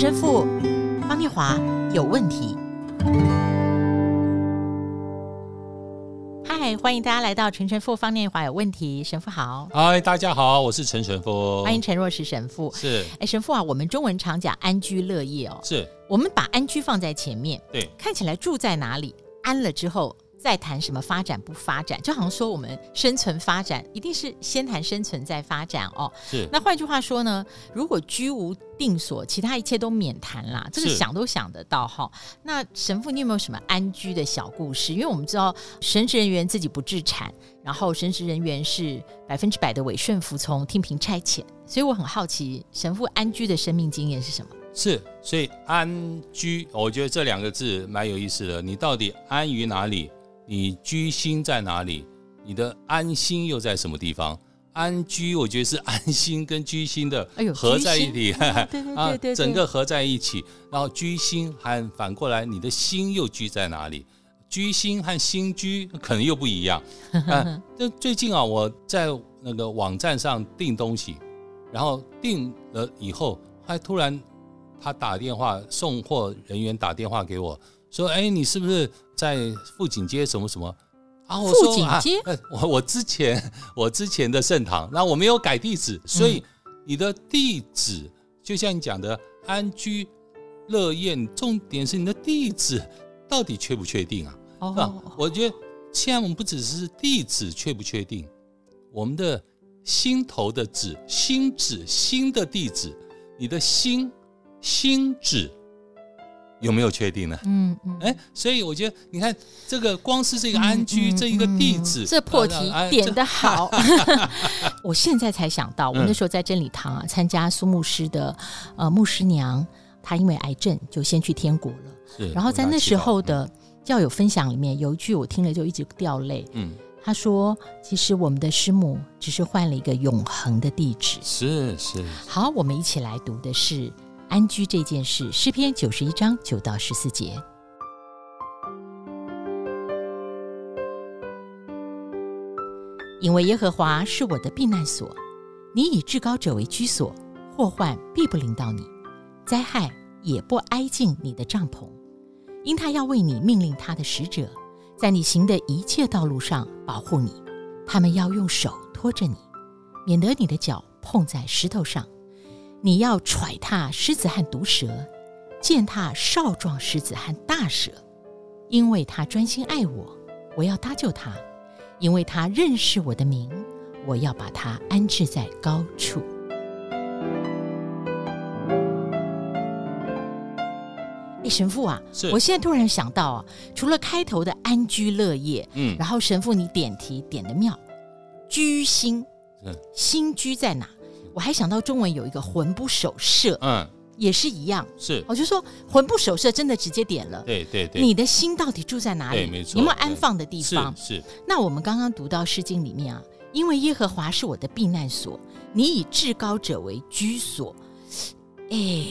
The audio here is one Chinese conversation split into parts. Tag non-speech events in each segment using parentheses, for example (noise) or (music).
陈神父方念华有问题。嗨，欢迎大家来到陈神父方念华有问题。神父好，嗨，大家好，我是陈神父，欢迎陈若石神父。是，哎，神父啊，我们中文常讲安居乐业哦，是我们把安居放在前面，对，看起来住在哪里安了之后。再谈什么发展不发展，就好像说我们生存发展一定是先谈生存再发展哦。是。那换句话说呢，如果居无定所，其他一切都免谈啦。这个想都想得到哈。那神父，你有没有什么安居的小故事？因为我们知道神职人员自己不置产，然后神职人员是百分之百的委顺服从、听凭差遣，所以我很好奇神父安居的生命经验是什么？是，所以安居，我觉得这两个字蛮有意思的。你到底安于哪里？你居心在哪里？你的安心又在什么地方？安居，我觉得是安心跟居心的合在一起，哎、(laughs) 对对对对，整个合在一起。然后居心还反过来，你的心又居在哪里？居心和心居 (laughs) 可能又不一样。啊，这最近啊，我在那个网站上订东西，然后订了以后，还突然他打电话，送货人员打电话给我。说，哎，你是不是在富锦街什么什么啊？我说啊、我我之前 (laughs) 我之前的盛堂，那我没有改地址，所以你的地址、嗯、就像你讲的安居乐业，重点是你的地址到底确不确定啊？哦，是吧？我觉得现在我们不只是地址确不确定，我们的心头的址、心址、心的地址，你的心心址。有没有确定呢？嗯嗯，哎，所以我觉得，你看这个，光是这个安居、这一个地址，这破题点的好。(laughs) (laughs) 我现在才想到，我那时候在真理堂啊，参加苏牧师的呃牧师娘，她因为癌症就先去天国了。是，然后在那时候的教友分享里面有一句我听了就一直掉泪。嗯，他说：“其实我们的师母只是换了一个永恒的地址。”是是。好，我们一起来读的是。安居这件事，诗篇九十一章九到十四节。因为耶和华是我的避难所，你以至高者为居所，祸患必不临到你，灾害也不挨近你的帐篷，因他要为你命令他的使者，在你行的一切道路上保护你，他们要用手托着你，免得你的脚碰在石头上。你要踹踏狮子和毒蛇，践踏少壮狮子和大蛇，因为他专心爱我，我要搭救他；因为他认识我的名，我要把他安置在高处。哎，神父啊，我现在突然想到啊，除了开头的安居乐业，嗯，然后神父你点题点的妙，居心，嗯，心居在哪？我还想到中文有一个魂不守舍，嗯，也是一样，是，我就说魂不守舍真的直接点了，对对对，你的心到底住在哪里？没错，有没有安放的地方？是，是。那我们刚刚读到诗经里面啊，因为耶和华是我的避难所，你以至高者为居所。哎，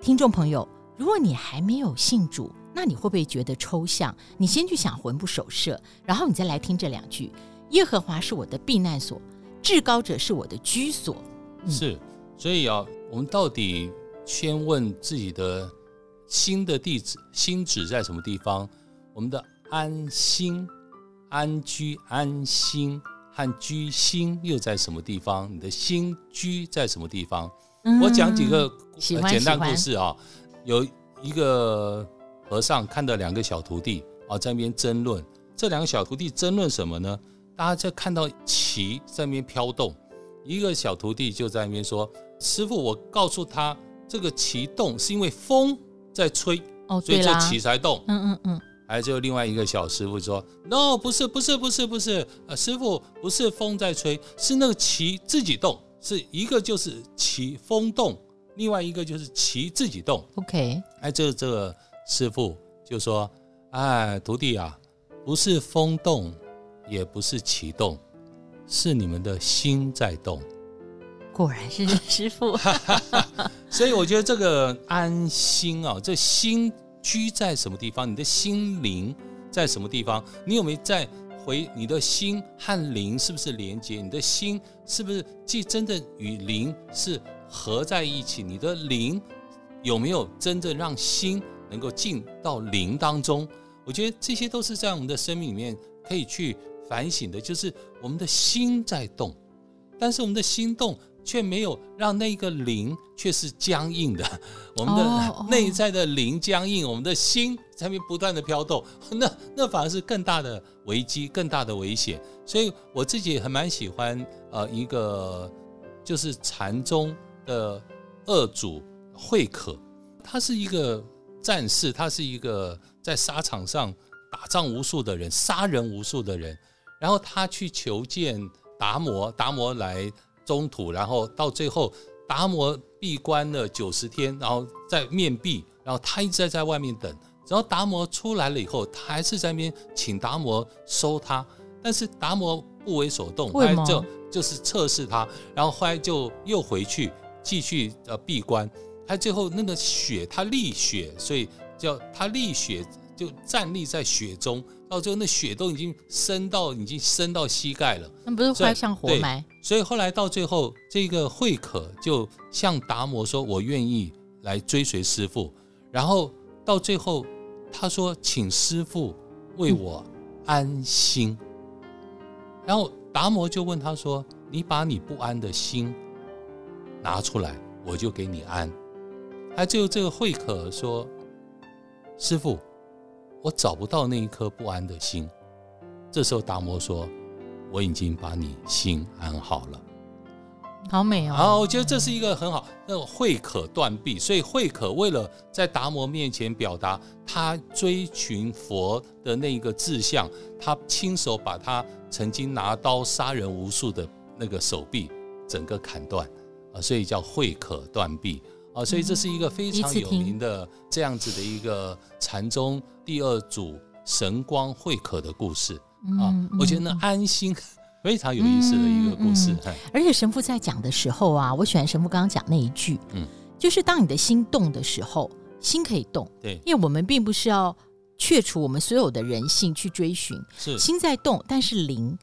听众朋友，如果你还没有信主，那你会不会觉得抽象？你先去想魂不守舍，然后你再来听这两句：耶和华是我的避难所，至高者是我的居所。是，所以啊，我们到底先问自己的心的地址、心址在什么地方？我们的安心、安居、安心和居心又在什么地方？你的心居在什么地方？嗯、我讲几个简单故事啊。有一个和尚看到两个小徒弟啊在那边争论，这两个小徒弟争论什么呢？大家在看到旗在那边飘动。一个小徒弟就在那边说：“师傅，我告诉他，这个旗动是因为风在吹，哦，所以这旗才动。”嗯嗯嗯。还有另外一个小师傅说：“No，不是，不是，不是，不是，呃，师傅不是风在吹，是那个旗自己动。是一个就是旗风动，另外一个就是旗自己动。” OK。哎，这这个师傅就说：“哎，徒弟啊，不是风动，也不是旗动。”是你们的心在动，果然是师傅。(laughs) 所以我觉得这个安心啊，这心居在什么地方？你的心灵在什么地方？你有没有在回？你的心和灵是不是连接？你的心是不是既真的与灵是合在一起？你的灵有没有真正让心能够进到灵当中？我觉得这些都是在我们的生命里面可以去反省的，就是我们的心在动，但是我们的心动却没有让那个灵却是僵硬的，我们的内在的灵僵硬，我们的心在那边不断的飘动，那那反而是更大的危机，更大的危险。所以我自己还蛮喜欢呃一个就是禅宗的二祖慧可，他是一个战士，他是一个。在沙场上打仗无数的人，杀人无数的人，然后他去求见达摩，达摩来中土，然后到最后达摩闭关了九十天，然后在面壁，然后他一直在在外面等，然后达摩出来了以后，他还是在那边请达摩收他，但是达摩不为所动，后来？就就是测试他，然后后来就又回去继续呃闭关，他最后那个血他立血，所以。叫他立血，就站立在雪中，到最后那雪都已经深到已经深到膝盖了。那不是快像活埋？所以后来到最后，这个慧可就向达摩说：“我愿意来追随师傅。”然后到最后，他说：“请师傅为我安心。嗯”然后达摩就问他说：“你把你不安的心拿出来，我就给你安。”还就这个慧可说。师父，我找不到那一颗不安的心。这时候达摩说：“我已经把你心安好了。”好美哦！啊，我觉得这是一个很好。那个慧可断臂，所以慧可为了在达摩面前表达他追寻佛的那个志向，他亲手把他曾经拿刀杀人无数的那个手臂整个砍断啊，所以叫慧可断臂。啊，所以这是一个非常有名的这样子的一个禅宗第二祖神光慧可的故事啊。我觉得呢，安心非常有意思的一个故事。而且神父在讲的时候啊，我喜欢神父刚刚讲那一句，嗯，就是当你的心动的时候，心可以动，对，因为我们并不是要去除我们所有的人性去追寻，是心在动，但是灵，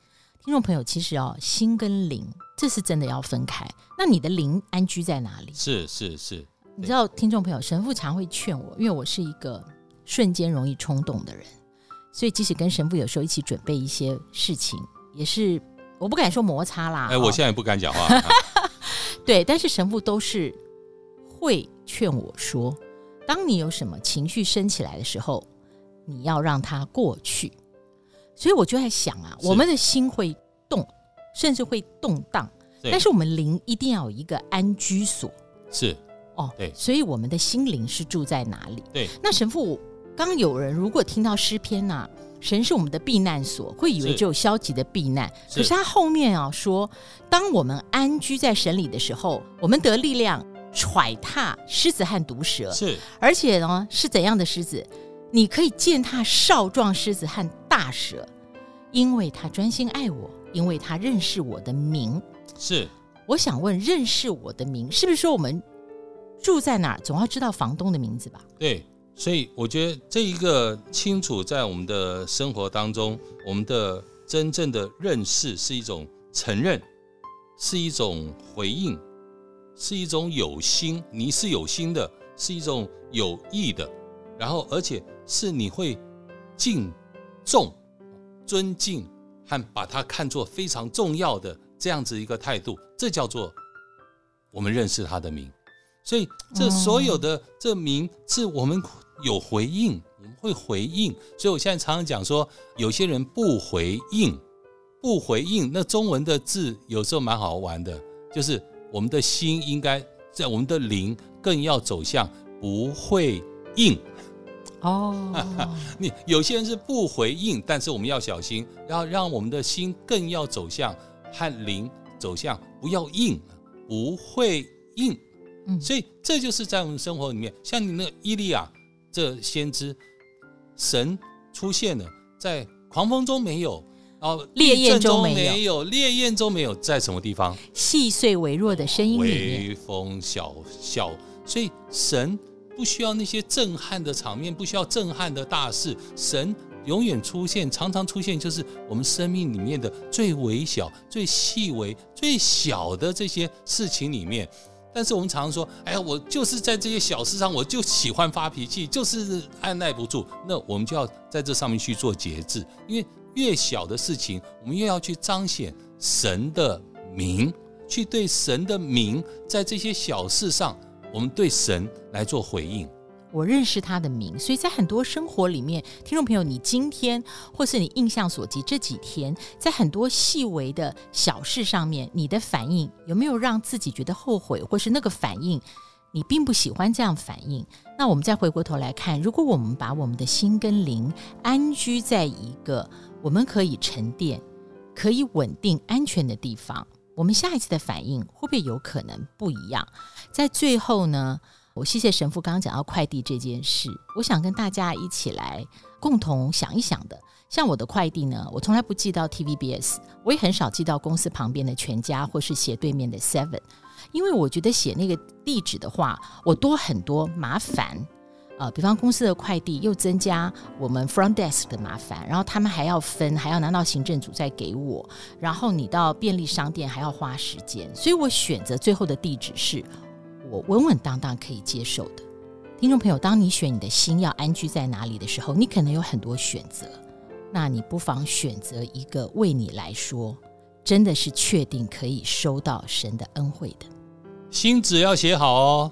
听众朋友其实哦，心跟灵。这是真的要分开。那你的灵安居在哪里？是是是，你知道，听众朋友，神父常会劝我，因为我是一个瞬间容易冲动的人，所以即使跟神父有时候一起准备一些事情，也是我不敢说摩擦啦。哎，我现在也不敢讲话。(laughs) 对，但是神父都是会劝我说，当你有什么情绪升起来的时候，你要让它过去。所以我就在想啊，我们的心会动。甚至会动荡，但是我们灵一定要有一个安居所。是哦，对，所以我们的心灵是住在哪里？对。那神父，刚有人如果听到诗篇呐、啊，神是我们的避难所，会以为只有消极的避难。可是他后面啊说，当我们安居在神里的时候，我们得力量踹踏狮子和毒蛇。是，而且呢，是怎样的狮子？你可以践踏少壮狮子和大舍，因为他专心爱我。因为他认识我的名，是。我想问，认识我的名，是不是说我们住在哪儿，总要知道房东的名字吧？对，所以我觉得这一个清楚在我们的生活当中，我们的真正的认识是一种承认，是一种回应，是一种有心，你是有心的，是一种有意的，然后而且是你会敬重、尊敬。和把它看作非常重要的这样子一个态度，这叫做我们认识他的名。所以这所有的这名是我们有回应，我们会回应。所以我现在常常讲说，有些人不回应，不回应。那中文的字有时候蛮好玩的，就是我们的心应该在我们的灵更要走向不会应。哦，(laughs) 你有些人是不回应，但是我们要小心，要让我们的心更要走向和灵走向，不要硬，不会硬。嗯，所以这就是在我们生活里面，像你那个伊利亚这先知，神出现了，在狂风中没有，然后烈焰中没有，没有烈焰中没有，在什么地方？细碎微弱的声音里面，微风小小，所以神。不需要那些震撼的场面，不需要震撼的大事，神永远出现，常常出现，就是我们生命里面的最微小、最细微、最小的这些事情里面，但是我们常常说，哎呀，我就是在这些小事上，我就喜欢发脾气，就是按捺不住。那我们就要在这上面去做节制，因为越小的事情，我们越要去彰显神的名，去对神的名，在这些小事上，我们对神来做回应。我认识他的名，所以在很多生活里面，听众朋友，你今天或是你印象所及这几天，在很多细微的小事上面，你的反应有没有让自己觉得后悔，或是那个反应你并不喜欢这样反应？那我们再回过头来看，如果我们把我们的心跟灵安居在一个我们可以沉淀、可以稳定、安全的地方，我们下一次的反应会不会有可能不一样？在最后呢？我谢谢神父刚刚讲到快递这件事，我想跟大家一起来共同想一想的。像我的快递呢，我从来不寄到 TVBS，我也很少寄到公司旁边的全家或是斜对面的 Seven，因为我觉得写那个地址的话，我多很多麻烦。呃，比方公司的快递又增加我们 Front Desk 的麻烦，然后他们还要分，还要拿到行政组再给我，然后你到便利商店还要花时间，所以我选择最后的地址是。我稳稳当当可以接受的，听众朋友，当你选你的心要安居在哪里的时候，你可能有很多选择，那你不妨选择一个为你来说真的是确定可以收到神的恩惠的。心纸要写好哦。